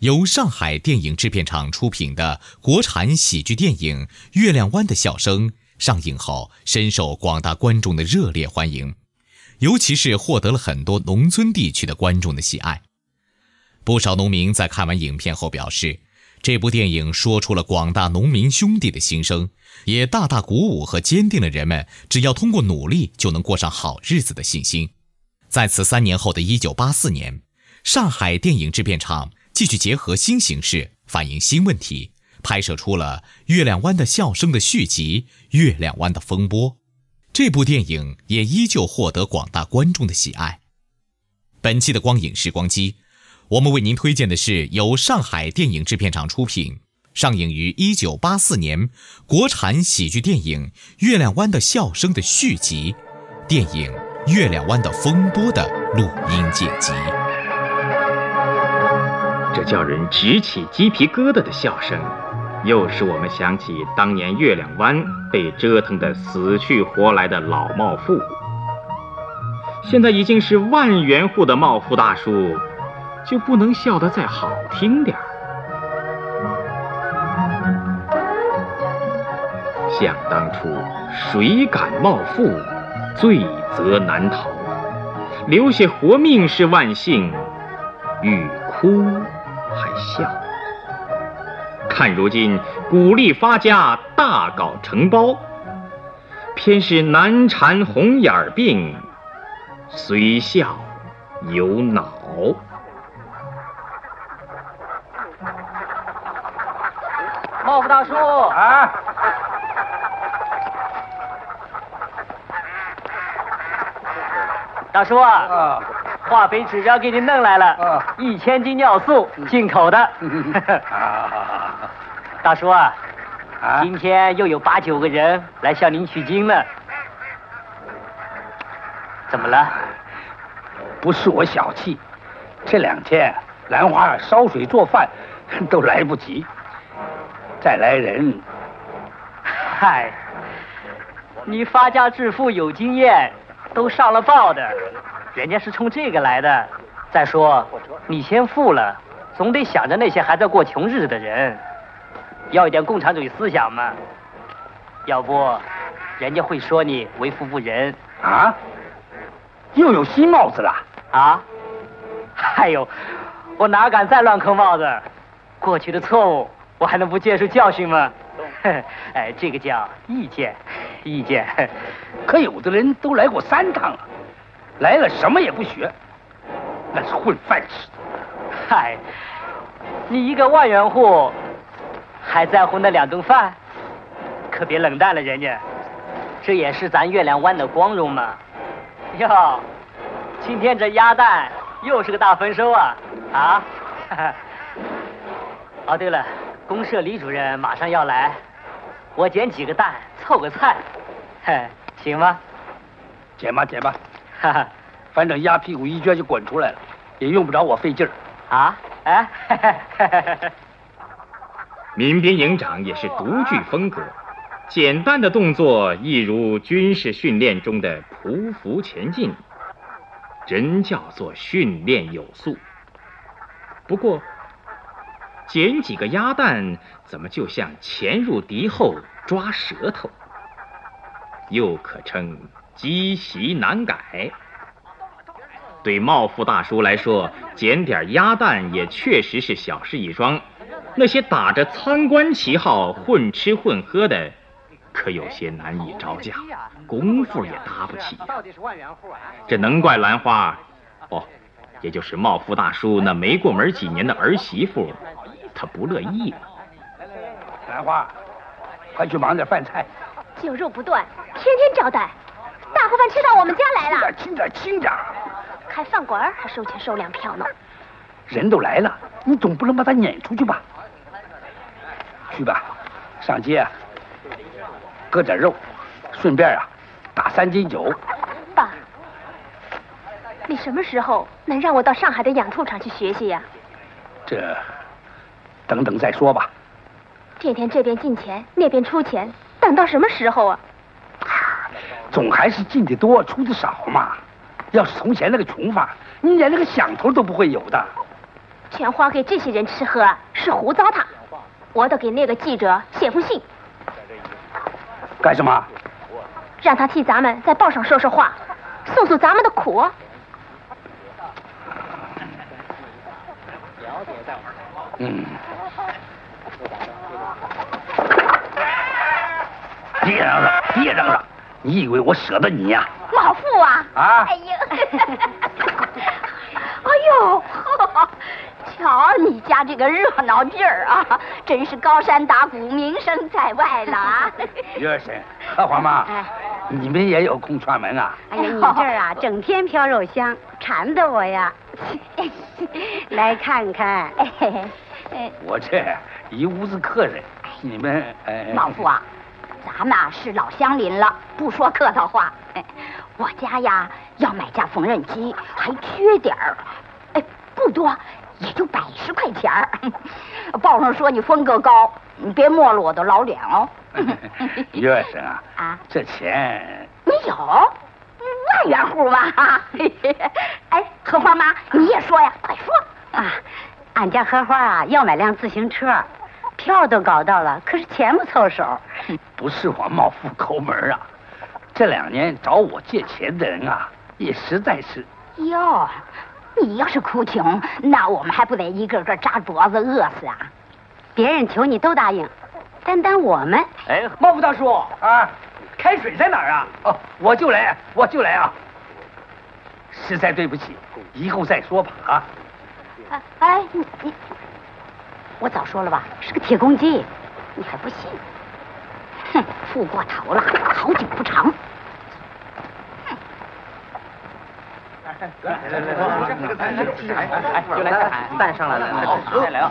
由上海电影制片厂出品的国产喜剧电影《月亮湾的笑声》上映后，深受广大观众的热烈欢迎，尤其是获得了很多农村地区的观众的喜爱。不少农民在看完影片后表示。这部电影说出了广大农民兄弟的心声，也大大鼓舞和坚定了人们只要通过努力就能过上好日子的信心。在此三年后的一九八四年，上海电影制片厂继续结合新形势，反映新问题，拍摄出了《月亮湾的笑声》的续集《月亮湾的风波》。这部电影也依旧获得广大观众的喜爱。本期的光影时光机。我们为您推荐的是由上海电影制片厂出品、上映于一九八四年国产喜剧电影《月亮湾的笑声》的续集，电影《月亮湾的风波》的录音剪辑。这叫人直起鸡皮疙瘩的笑声，又使我们想起当年月亮湾被折腾得死去活来的老茂富。现在已经是万元户的茂富大叔。就不能笑得再好听点儿？想当初，谁敢冒富，罪责难逃。留下活命是万幸，欲哭还笑。看如今鼓励发家，大搞承包，偏是难缠红眼病，虽笑有恼。茂福大叔啊，大叔啊，化肥指标给你弄来了，一千斤尿素，进口的。大叔啊，今天又有八九个人来向您取经了，怎么了？不是我小气，这两天兰花烧水做饭 都来不及。再来人，嗨，你发家致富有经验，都上了报的，人家是冲这个来的。再说，你先富了，总得想着那些还在过穷日子的人，要一点共产主义思想嘛。要不，人家会说你为富不仁。啊？又有新帽子了？啊？哎有，我哪敢再乱扣帽子？过去的错误。我还能不接受教训吗？哎，这个叫意见，意见。可有的人都来过三趟了，来了什么也不学，那是混饭吃的。嗨，你一个万元户，还在乎那两顿饭？可别冷淡了人家，这也是咱月亮湾的光荣嘛。哟，今天这鸭蛋又是个大丰收啊！啊？哦，对了。公社李主任马上要来，我捡几个蛋凑个菜，嘿，行吗？捡吧，捡吧，哈哈，反正鸭屁股一撅就滚出来了，也用不着我费劲儿。啊？哎？民兵营长也是独具风格，简单的动作一如军事训练中的匍匐前进，真叫做训练有素。不过。捡几个鸭蛋，怎么就像潜入敌后抓舌头？又可称积习难改。对茂富大叔来说，捡点鸭蛋也确实是小事一桩。那些打着参观旗号混吃混喝的，可有些难以招架，功夫也搭不起。这能怪兰花，哦，也就是茂富大叔那没过门几年的儿媳妇，她不乐意了。兰花，快去忙点饭菜，酒肉不断，天天招待，大锅饭吃到我们家来了。轻点，轻点，轻点。开饭馆还收钱收粮票呢。人都来了，你总不能把他撵出去吧？去吧，上街啊，割点肉，顺便啊，打三斤酒。爸，你什么时候能让我到上海的养兔场去学习呀？这，等等再说吧。这天这边进钱，那边出钱，等到什么时候啊？总还是进的多，出的少嘛。要是从前那个穷法，你连那个响头都不会有的。全花给这些人吃喝是胡糟蹋。我得给那个记者写封信，干什么？让他替咱们在报上说说话，诉诉咱们的苦。嗯。别嚷嚷，别嚷嚷！你以为我舍得你呀？老傅啊！啊！哎呦！哎呦！瞧你家这个热闹劲儿啊，真是高山打鼓，名声在外了啊！于二婶、荷花妈，你们也有空串门啊？哎呀，你这儿啊，整天飘肉香，馋得我呀！来看看，我这一屋子客人，你们老傅啊，咱们啊是老乡邻了，不说客套话。我家呀要买架缝纫机，还缺点儿，哎，不多。也就百十块钱儿，报上说你风格高，你别没了我的老脸哦。于二婶啊，啊，这钱你有万元户吗？哎，荷花妈你也说呀，快说啊！俺家荷花啊要买辆自行车，票都搞到了，可是钱不凑手。不是我冒富抠门啊，这两年找我借钱的人啊，也实在是哟。你要是哭穷，那我们还不得一个个扎脖子饿死啊？别人求你都答应，单单我们……哎，茂福大叔啊，开水在哪儿啊？哦，我就来，我就来啊！实在对不起，以后再说吧啊！哎，你你，我早说了吧，是个铁公鸡，你还不信？哼，富过头了，好景不长。来来来，哎，就来菜，蛋上来了，再来啊！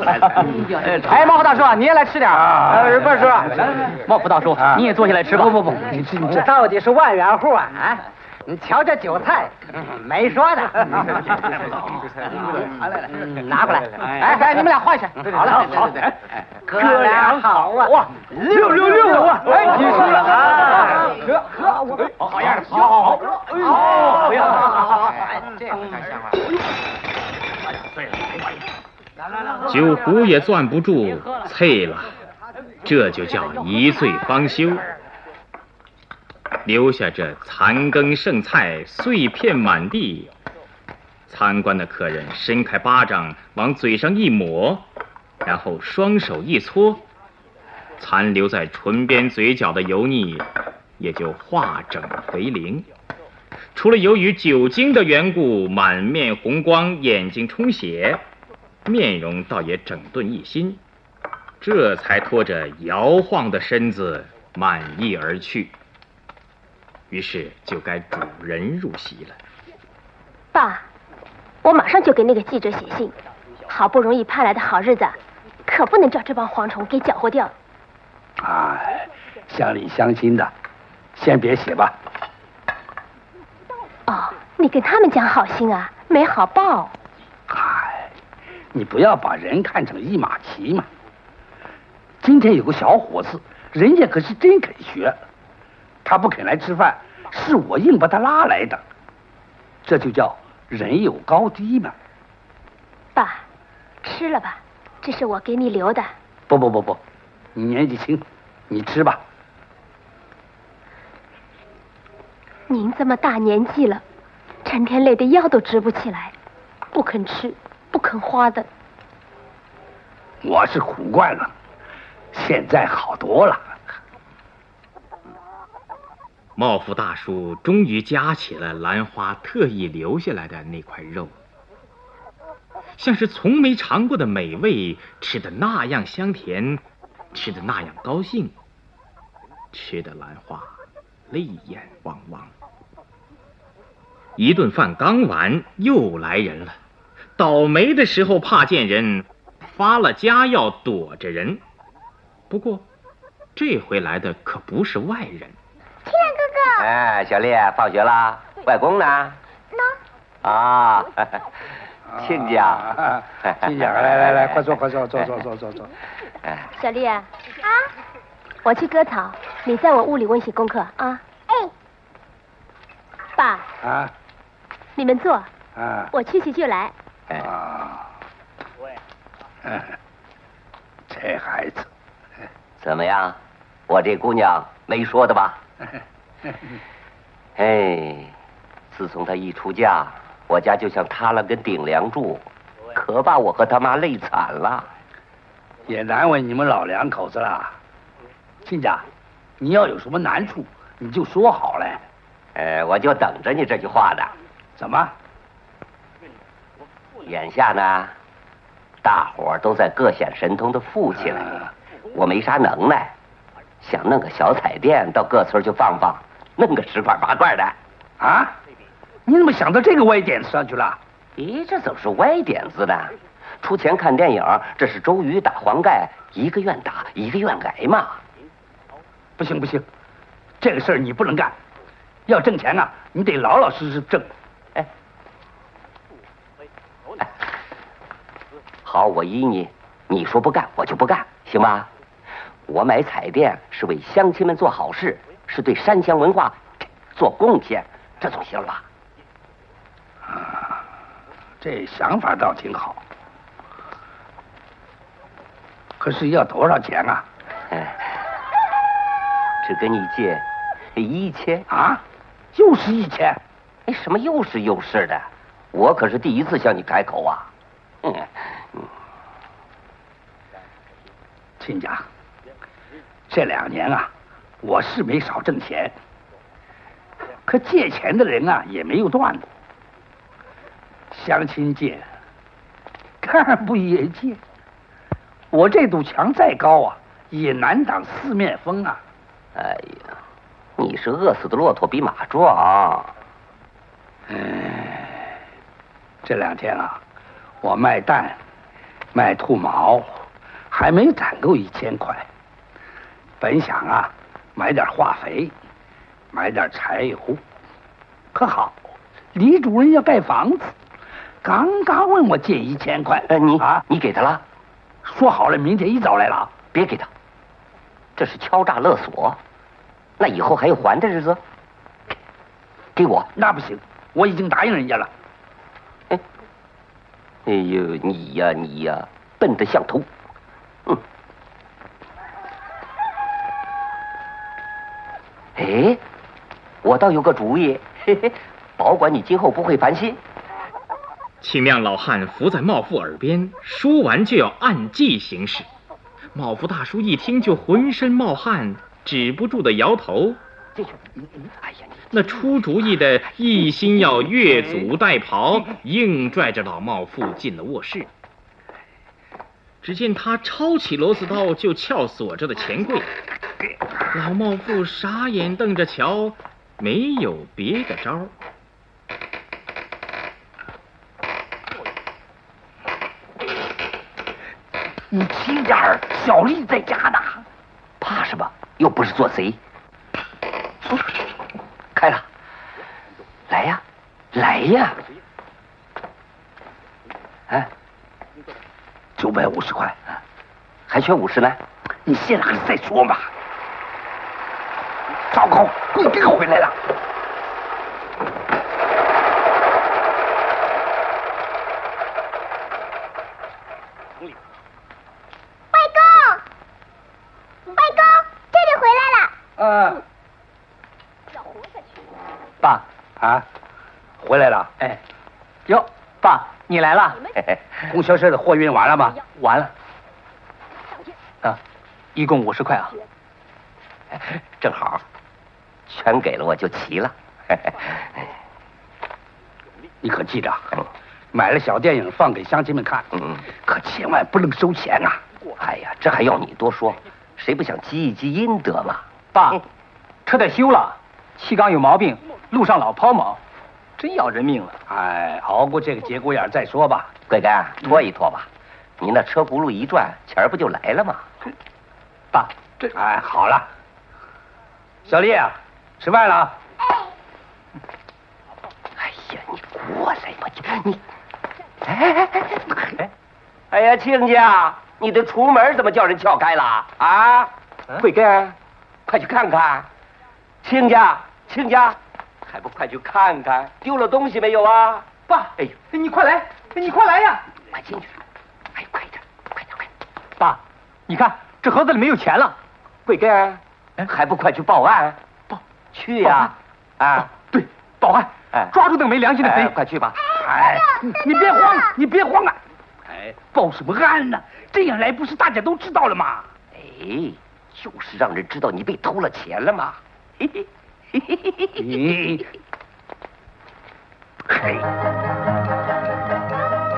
哎，茂福大叔，你也来吃点啊？呃，不是叔，茂福大叔，你也坐下来吃吧。不不不，你吃你吃。到底是万元户啊？啊，你瞧这酒菜，没说的。拿过来。哎哎，你们俩换去。好了好。哥俩好啊！哇，六六六啊！哎，你输了啊！喝喝，我好样的，好好好。好，好，好呀，好好好。这样太香了。对了，酒壶也攥不住，碎了，这就叫一醉方休。留下这残羹剩菜，碎片满地。参观的客人伸开巴掌往嘴上一抹，然后双手一搓，残留在唇边嘴角的油腻也就化整为零。除了由于酒精的缘故，满面红光，眼睛充血，面容倒也整顿一新，这才拖着摇晃的身子满意而去。于是就该主人入席了。爸，我马上就给那个记者写信。好不容易盼来的好日子，可不能叫这帮蝗虫给搅和掉。哎，乡里乡亲的，先别写吧。哦，你跟他们讲好心啊，没好报。嗨，你不要把人看成一马骑嘛。今天有个小伙子，人家可是真肯学。他不肯来吃饭，是我硬把他拉来的，这就叫人有高低嘛。爸，吃了吧，这是我给你留的。不不不不，你年纪轻，你吃吧。您这么大年纪了，成天累得腰都直不起来，不肯吃，不肯花的。我是苦惯了，现在好多了。茂福大叔终于夹起了兰花特意留下来的那块肉，像是从没尝过的美味，吃的那样香甜，吃的那样高兴，吃的兰花泪眼汪汪。一顿饭刚完，又来人了。倒霉的时候怕见人，发了家要躲着人。不过，这回来的可不是外人。小丽，放学啦？外公呢？喏。啊，亲家，亲家，来来来，快坐快坐，坐坐坐坐坐。小丽啊，我去割草，你在我屋里温习功课啊。哎。爸。啊。你们坐。啊。我去去就来。啊。这孩子，怎么样？我这姑娘没说的吧？哎，自从他一出嫁，我家就像塌了根顶梁柱，可把我和他妈累惨了。也难为你们老两口子了。亲家，你要有什么难处，你就说好了。哎，我就等着你这句话呢。怎么？眼下呢，大伙儿都在各显神通的富起来，我没啥能耐。想弄个小彩电到各村去放放，弄个十块八块的，啊？你怎么想到这个歪点子上去了？咦，这怎么是歪点子呢？出钱看电影，这是周瑜打黄盖，一个愿打，一个愿挨嘛。不行不行，这个事儿你不能干。要挣钱啊，你得老老实实挣。哎，好，我依你，你说不干，我就不干，行吧？我买彩电是为乡亲们做好事，是对山乡文化做贡献，这总行了吧？啊，这想法倒挺好。可是要多少钱啊？只跟你借一千啊？又是一千？哎，什么又是又是的？我可是第一次向你开口啊！嗯，亲家。这两年啊，我是没少挣钱，可借钱的人啊也没有断过。相亲借，干部也借，我这堵墙再高啊，也难挡四面风啊！哎呀，你是饿死的骆驼比马壮。哎，这两天啊，我卖蛋，卖兔毛，还没攒够一千块。本想啊，买点化肥，买点柴油。可好，李主任要盖房子，刚刚问我借一千块。呃，你啊，你给他了？说好了，明天一早来了。别给他，这是敲诈勒索。那以后还有还的日子？给我？那不行，我已经答应人家了。哎，哎呦，你呀你呀，笨得像头。哎，我倒有个主意，嘿嘿，保管你今后不会烦心。请亮老汉伏在茂富耳边，说完就要按计行事。茂福大叔一听就浑身冒汗，止不住的摇头。那出主意的一心要越俎代庖，硬拽着老茂富进了卧室。只见他抄起螺丝刀就撬锁着的钱柜。老茂富傻眼瞪着瞧，没有别的招。你轻点儿，小丽在家呢。怕什么？又不是做贼。开了，来呀，来呀！哎，九百五十块，还缺五十呢。你先拿再说嘛。糟糕，贵宾回来了！外公，外公，爹爹回来了。嗯。要活下去。爸啊，回来了。哎，哟，爸，你来了。供销社的货运完了吗？完了。啊，一共五十块啊。正好，全给了我就齐了。你可记着，买了小电影放给乡亲们看，嗯，可千万不能收钱呐。哎呀，这还要你多说？谁不想积一积阴德嘛？爸，车得修了，气缸有毛病，路上老抛锚，真要人命了。哎，熬过这个节骨眼再说吧。贵根，拖一拖吧。你那车轱辘一转，钱儿不就来了吗？爸，这哎，好了，小丽啊，吃饭了啊。哎呀，你过来吧，你。哎哎哎哎！哎呀，亲家，你的厨门怎么叫人撬开了啊？贵根，快去看看。亲家，亲家，还不快去看看，丢了东西没有啊？爸，哎呦，你快来，你快来呀！快进去，哎，快点，快点，快点！爸，你看这盒子里没有钱了。贵根，还不快去报案？报，去呀！啊，对，报案！哎，抓住那个没良心的贼！快去吧！哎，你别慌，你别慌啊！哎，报什么案呢？这样来不是大家都知道了吗？哎，就是让人知道你被偷了钱了嘛！嘿嘿嘿嘿嘿嘿嘿。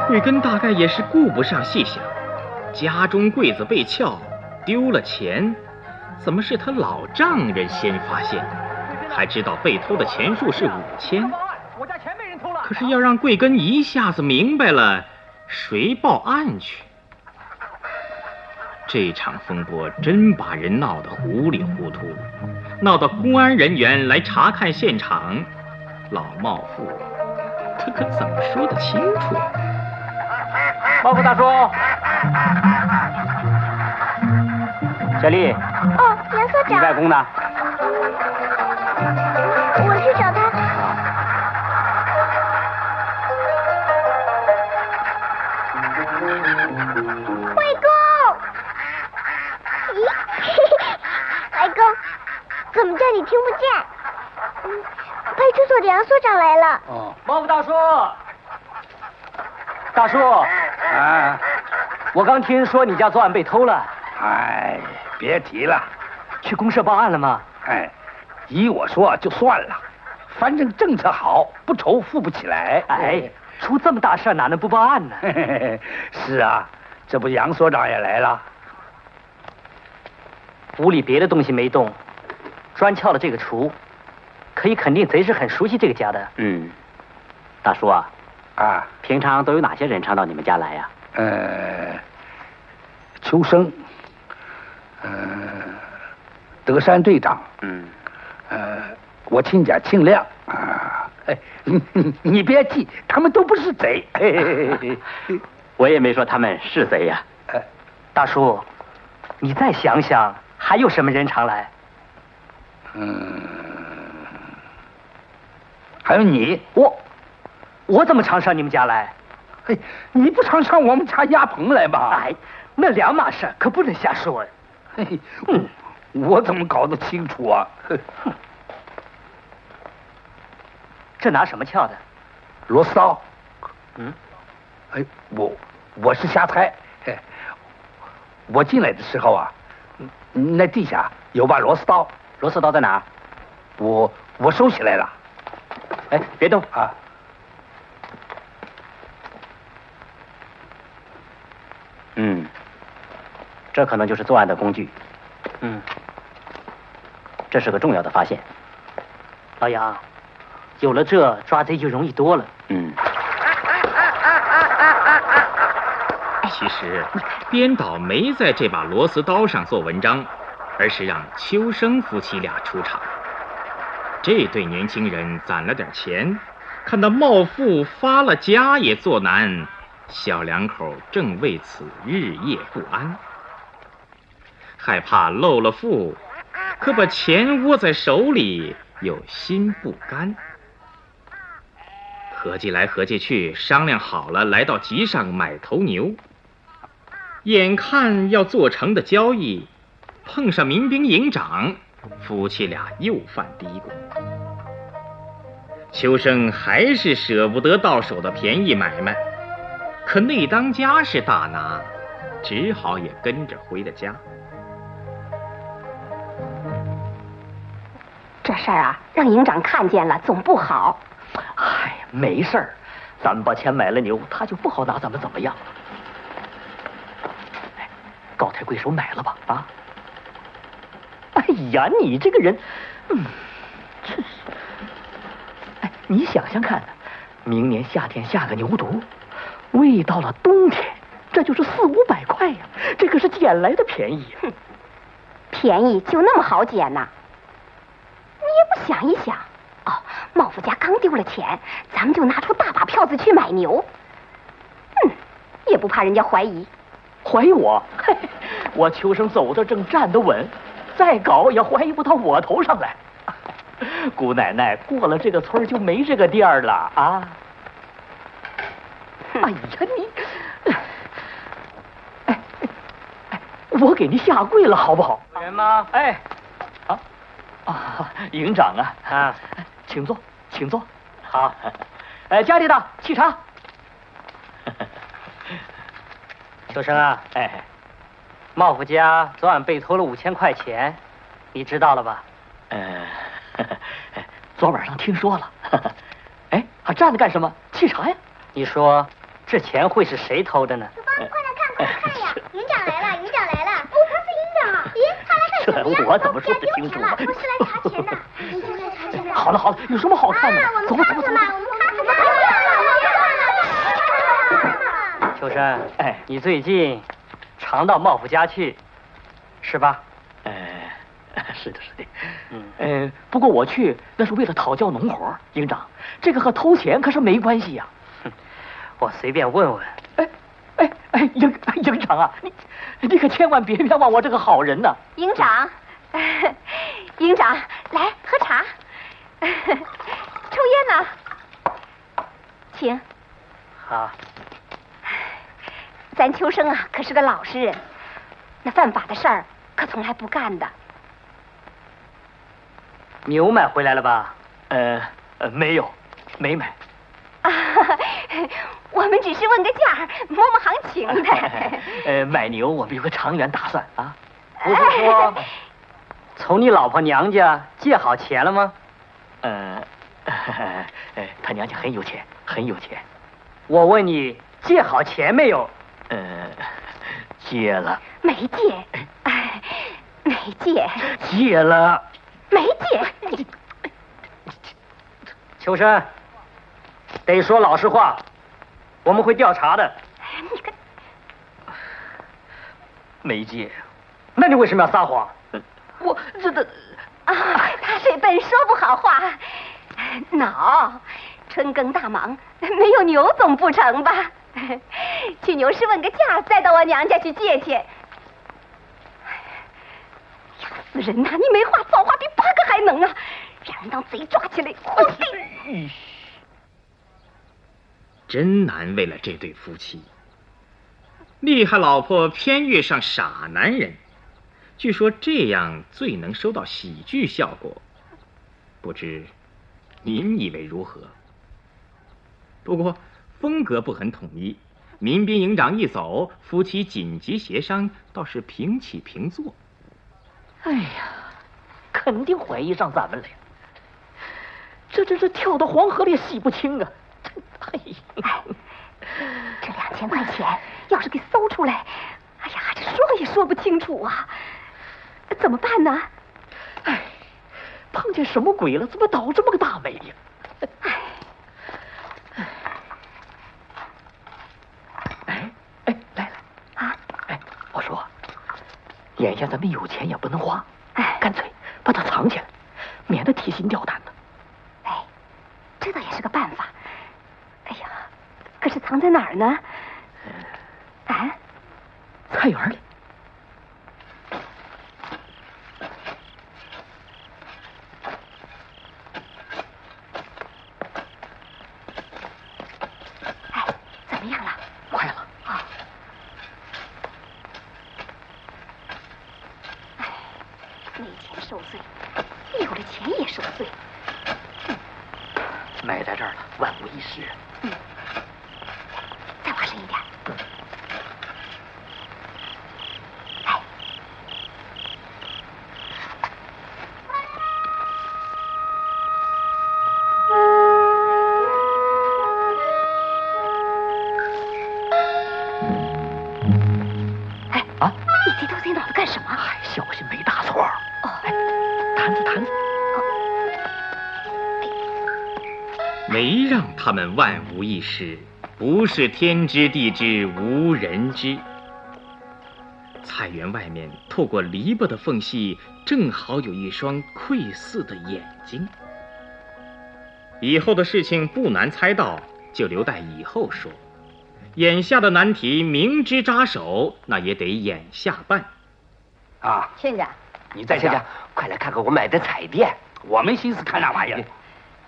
慧根大概也是顾不上细想，家中柜子被撬，丢了钱，怎么是他老丈人先发现？还知道被偷的钱数是五千。我家钱被人偷了。可是要让贵根一下子明白了，谁报案去？这场风波真把人闹得糊里糊涂，闹到公安人员来查看现场，老茂富他可怎么说得清楚？茂富大叔，小丽。哦，严科长。你外公呢？我去找他。外公，咦，外公，怎么叫你听不见？嗯，派出所的杨所长来了。哦，茂富大叔，大叔。啊。我刚听说你家作案被偷了。哎，别提了。去公社报案了吗？哎。依我说就算了，反正政策好，不愁富不起来。哎，出这么大事哪能不报案呢？是啊，这不杨所长也来了。屋里别的东西没动，专撬了这个厨，可以肯定贼是很熟悉这个家的。嗯，大叔啊，啊，平常都有哪些人常到你们家来呀？呃，秋生，呃，德山队长，嗯。呃，我亲家庆亮啊，哎，你你别急，他们都不是贼。我也没说他们是贼呀。大叔，你再想想，还有什么人常来？嗯，还有你，我我怎么常上你们家来？嘿，你不常上我们家鸭棚来吧？哎，那两码事，可不能瞎说。嘿，嗯。我怎么搞得清楚啊？哼！这拿什么撬的？螺丝刀。嗯。哎，我我是瞎猜。我进来的时候啊，那地下有把螺丝刀。螺丝刀在哪？我我收起来了。哎，别动啊！嗯，这可能就是作案的工具。嗯。这是个重要的发现，老杨，有了这抓贼就容易多了。嗯。其实编导没在这把螺丝刀上做文章，而是让秋生夫妻俩出场。这对年轻人攒了点钱，看到茂富发了家也作难，小两口正为此日夜不安，害怕漏了富。可把钱握在手里，又心不甘。合计来合计去，商量好了，来到集上买头牛。眼看要做成的交易，碰上民兵营长，夫妻俩又犯嘀咕。秋生还是舍不得到手的便宜买卖，可内当家是大拿，只好也跟着回了家。这事儿啊，让营长看见了总不好。哎，没事儿，咱们把钱买了牛，他就不好拿咱们怎么样了。哎，高抬贵手买了吧？啊！哎呀，你这个人，嗯，真是。哎，你想想看，明年夏天下个牛犊，喂到了冬天，这就是四五百块呀，这可是捡来的便宜。哼，便宜就那么好捡呐？你也不想一想，哦，茂福家刚丢了钱，咱们就拿出大把票子去买牛，嗯，也不怕人家怀疑。怀疑我？嘿，我秋生走得正，站得稳，再搞也怀疑不到我头上来。姑奶奶，过了这个村就没这个店了啊！哎呀，你，哎哎，我给您下跪了，好不好？人吗？哎，啊啊，营长啊啊，请坐，请坐。好，哎，家里的沏茶。秋生啊，哎，茂福家昨晚被偷了五千块钱，你知道了吧？呃，昨晚上听说了。哎，还站着干什么？沏茶呀。你说这钱会是谁偷的呢？快来看，快来看呀！营长来了，营长来了。哦，他是营长。我怎么说得清楚啊？我是来查钱的。营长来查钱的。好了好了，有什么好看的？走吧走吧走吧。我们看看吧。秋生，哎，你最近常到茂福家去，是吧？哎，是的，是的。嗯，呃，不过我去那是为了讨教农活，营长，这个和偷钱可是没关系呀。我随便问问。营营长啊，你你可千万别冤枉我这个好人呐！营长，营长，来喝茶，抽烟呢，请。好。咱秋生啊，可是个老实人，那犯法的事儿可从来不干的。牛买回来了吧？呃呃，没有，没买。啊，我们只是问个价，摸摸行情的。呃，买牛我们有个长远打算啊。不是说从你老婆娘家借好钱了吗？呃，他娘家很有钱，很有钱。我问你借好钱没有？呃，借了。没借，哎，没借。借了。没借。秋生。得说老实话，我们会调查的。你个没借，那你为什么要撒谎？我这的啊，他这笨说不好话。恼，春耕大忙，没有牛总不成吧？去牛市问个价，再到我娘家去借去。呀，死人呐！你没话造话，比八个还能啊！让人当贼抓起来，活该。真难为了这对夫妻，厉害老婆偏遇上傻男人。据说这样最能收到喜剧效果，不知您以为如何？不过风格不很统一，民兵营长一走，夫妻紧急协商，倒是平起平坐。哎呀，肯定怀疑上咱们了呀！这这这跳到黄河里洗不清啊！哎，这两千块钱要是给搜出来，哎呀，这说也说不清楚啊！怎么办呢？哎，碰见什么鬼了？怎么倒这么个大霉呀？哎，哎哎，来来啊！哎，我说，眼下咱们有钱也不能花，哎，干脆把它藏起来，免得提心吊胆的。哎，这倒也是个办法。哎呀，可是藏在哪儿呢？啊，菜园里。哎，怎么样了？快了。啊。哎，没钱受罪，有了钱也受罪。埋在这儿了，万无一失。嗯，万无一失，不是天知地知无人知。菜园外面透过篱笆的缝隙，正好有一双窥视的眼睛。以后的事情不难猜到，就留待以后说。眼下的难题明知扎手，那也得眼下办。啊，亲家，你在亲家家，快来看看我买的彩电。我没心思看那玩意儿。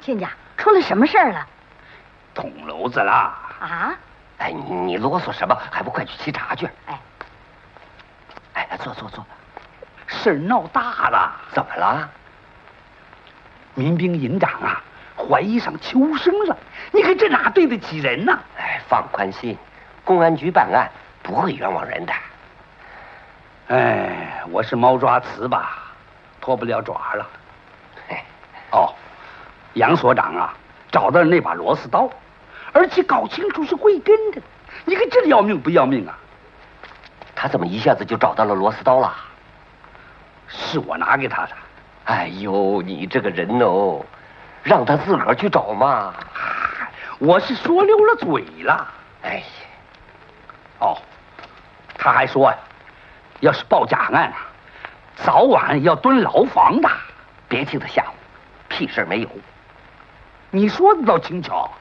亲家，出了什么事儿了？捅娄子啦！啊？哎，你你啰嗦什么？还不快去沏茶去？哎，哎，坐坐坐。事儿闹大了，怎么了？民兵营长啊，怀疑上秋生了。你看这哪对得起人呐？哎，放宽心，公安局办案不会冤枉人的。哎，我是猫抓瓷吧，脱不了爪了。哎，哦，杨所长啊，找到了那把螺丝刀，而且搞清楚是慧根的。你看这要命不要命啊？他怎么一下子就找到了螺丝刀了？是我拿给他的。哎呦，你这个人哦，让他自个儿去找嘛。我是说溜了嘴了。哎呀，哦，他还说呀、要是报假案啊，早晚要蹲牢房的。别听他吓唬，屁事儿没有。你说的倒轻巧。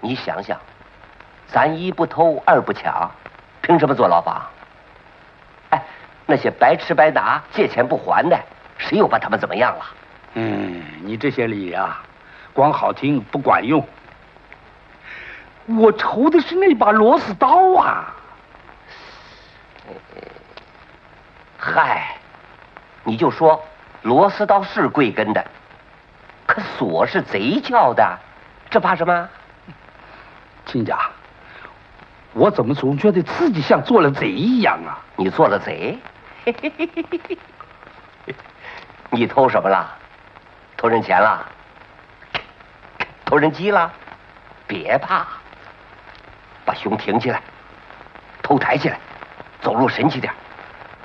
你想想，咱一不偷，二不抢，凭什么坐牢房？哎，那些白吃白拿、借钱不还的，谁又把他们怎么样了？嗯，你这些理啊，光好听不管用。我愁的是那把螺丝刀啊！嗨，你就说螺丝刀是贵根的，可锁是贼撬的，这怕什么？亲家，我怎么总觉得自己像做了贼一样啊？你做了贼？你偷什么了？偷人钱了？偷人鸡了？别怕，把胸挺起来，头抬起来，走路神气点，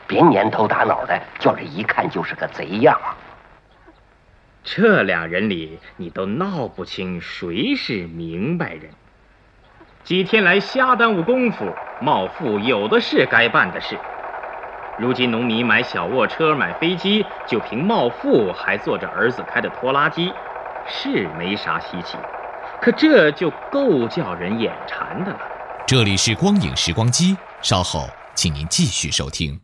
别蔫头耷脑的，叫人一看就是个贼样。这俩人里，你都闹不清谁是明白人。几天来瞎耽误功夫，茂富有的是该办的事。如今农民买小卧车、买飞机，就凭茂富还坐着儿子开的拖拉机，是没啥稀奇。可这就够叫人眼馋的了。这里是光影时光机，稍后请您继续收听。